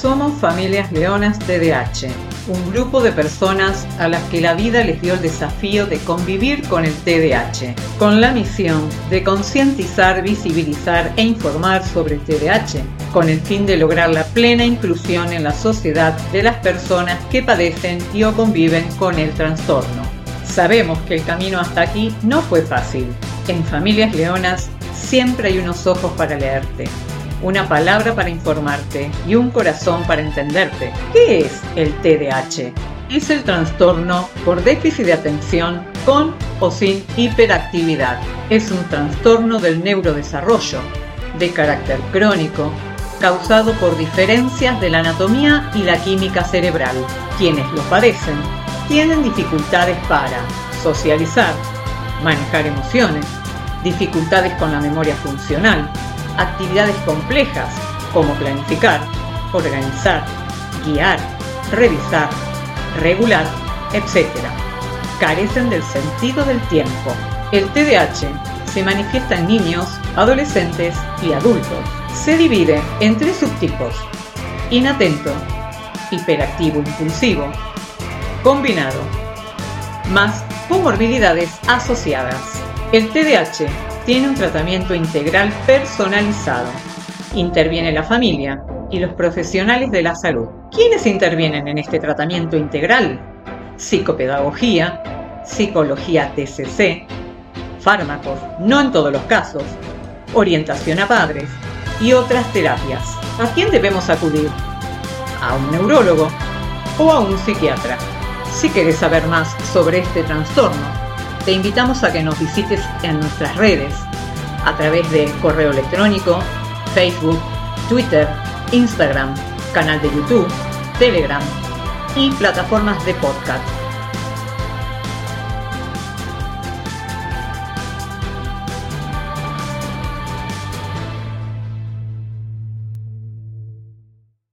Somos Familias Leonas TDH, un grupo de personas a las que la vida les dio el desafío de convivir con el TDAH, con la misión de concientizar, visibilizar e informar sobre el TDAH, con el fin de lograr la plena inclusión en la sociedad de las personas que padecen y o conviven con el trastorno. Sabemos que el camino hasta aquí no fue fácil. En Familias Leonas siempre hay unos ojos para leerte una palabra para informarte y un corazón para entenderte. ¿Qué es el TDAH? Es el trastorno por déficit de atención con o sin hiperactividad. Es un trastorno del neurodesarrollo de carácter crónico causado por diferencias de la anatomía y la química cerebral. Quienes lo padecen tienen dificultades para socializar, manejar emociones, dificultades con la memoria funcional, actividades complejas como planificar, organizar, guiar, revisar, regular, etc. Carecen del sentido del tiempo. El TDAH se manifiesta en niños, adolescentes y adultos. Se divide en tres subtipos. Inatento, hiperactivo impulsivo, combinado, más comorbilidades asociadas. El TDAH tiene un tratamiento integral personalizado. Interviene la familia y los profesionales de la salud. ¿Quiénes intervienen en este tratamiento integral? Psicopedagogía, psicología TCC, fármacos, no en todos los casos, orientación a padres y otras terapias. ¿A quién debemos acudir? ¿A un neurólogo o a un psiquiatra? Si quieres saber más sobre este trastorno, te invitamos a que nos visites en nuestras redes a través de correo electrónico, Facebook, Twitter, Instagram, canal de YouTube, Telegram y plataformas de podcast